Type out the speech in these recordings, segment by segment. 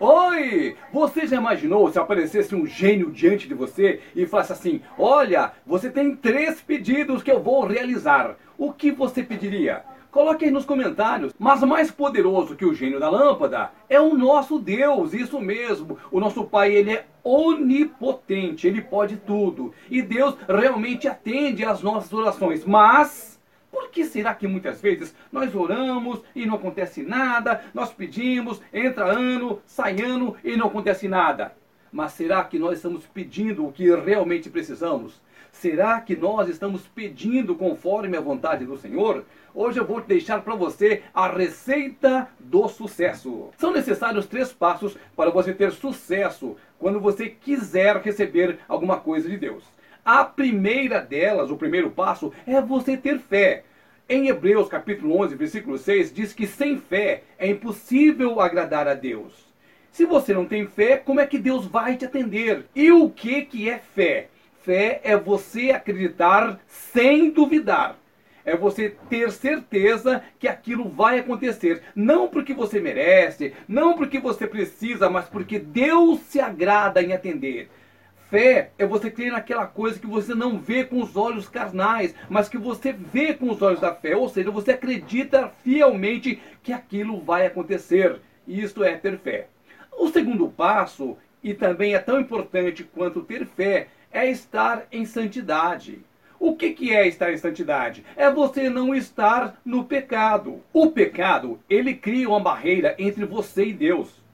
Oi! Você já imaginou se aparecesse um gênio diante de você e falasse assim: Olha, você tem três pedidos que eu vou realizar. O que você pediria? Coloque aí nos comentários. Mas mais poderoso que o gênio da lâmpada é o nosso Deus, isso mesmo. O nosso Pai, ele é onipotente, ele pode tudo. E Deus realmente atende às nossas orações. Mas por que será que muitas vezes nós oramos e não acontece nada? Nós pedimos, entra ano, sai ano e não acontece nada. Mas será que nós estamos pedindo o que realmente precisamos? Será que nós estamos pedindo conforme a vontade do Senhor? Hoje eu vou deixar para você a receita do sucesso. São necessários três passos para você ter sucesso quando você quiser receber alguma coisa de Deus. A primeira delas, o primeiro passo, é você ter fé. Em Hebreus capítulo 11, versículo 6, diz que sem fé é impossível agradar a Deus. Se você não tem fé, como é que Deus vai te atender? E o que, que é fé? Fé é você acreditar sem duvidar. É você ter certeza que aquilo vai acontecer. Não porque você merece, não porque você precisa, mas porque Deus se agrada em atender. Fé é você crer naquela coisa que você não vê com os olhos carnais, mas que você vê com os olhos da fé. Ou seja, você acredita fielmente que aquilo vai acontecer. Isto é ter fé. O segundo passo, e também é tão importante quanto ter fé, é estar em santidade. O que, que é estar em santidade? É você não estar no pecado. O pecado, ele cria uma barreira entre você e Deus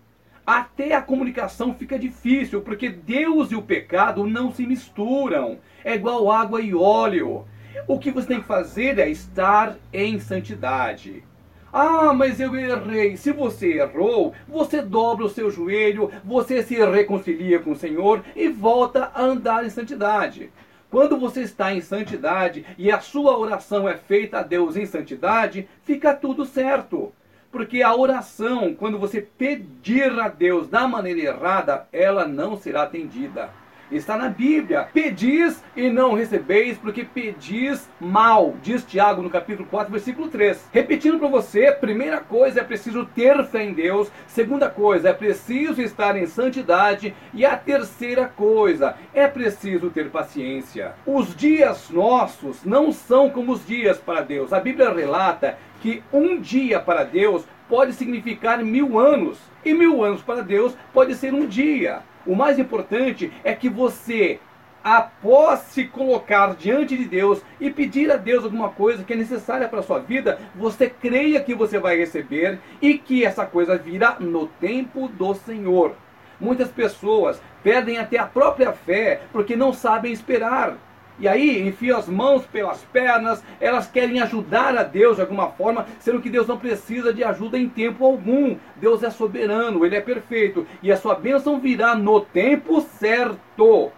até a comunicação fica difícil, porque Deus e o pecado não se misturam. É igual água e óleo. O que você tem que fazer é estar em santidade. Ah, mas eu errei. Se você errou, você dobra o seu joelho, você se reconcilia com o Senhor e volta a andar em santidade. Quando você está em santidade e a sua oração é feita a Deus em santidade, fica tudo certo. Porque a oração, quando você pedir a Deus da maneira errada, ela não será atendida. Está na Bíblia. Pedis e não recebeis, porque pedis mal. Diz Tiago no capítulo 4, versículo 3. Repetindo para você, primeira coisa é preciso ter fé em Deus. Segunda coisa é preciso estar em santidade. E a terceira coisa é preciso ter paciência. Os dias nossos não são como os dias para Deus. A Bíblia relata que um dia para Deus pode significar mil anos, e mil anos para Deus pode ser um dia. O mais importante é que você, após se colocar diante de Deus e pedir a Deus alguma coisa que é necessária para a sua vida, você creia que você vai receber e que essa coisa virá no tempo do Senhor. Muitas pessoas perdem até a própria fé porque não sabem esperar. E aí enfiam as mãos pelas pernas, elas querem ajudar a Deus de alguma forma, sendo que Deus não precisa de ajuda em tempo algum. Deus é soberano, Ele é perfeito, e a sua bênção virá no tempo certo.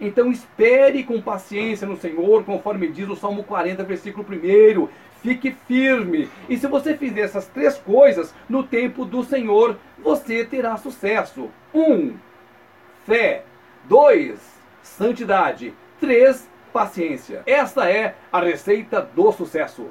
Então espere com paciência no Senhor, conforme diz o Salmo 40, versículo 1. Fique firme. E se você fizer essas três coisas no tempo do Senhor, você terá sucesso. 1. Um, fé. 2. Santidade. 3 paciência. Esta é a receita do sucesso.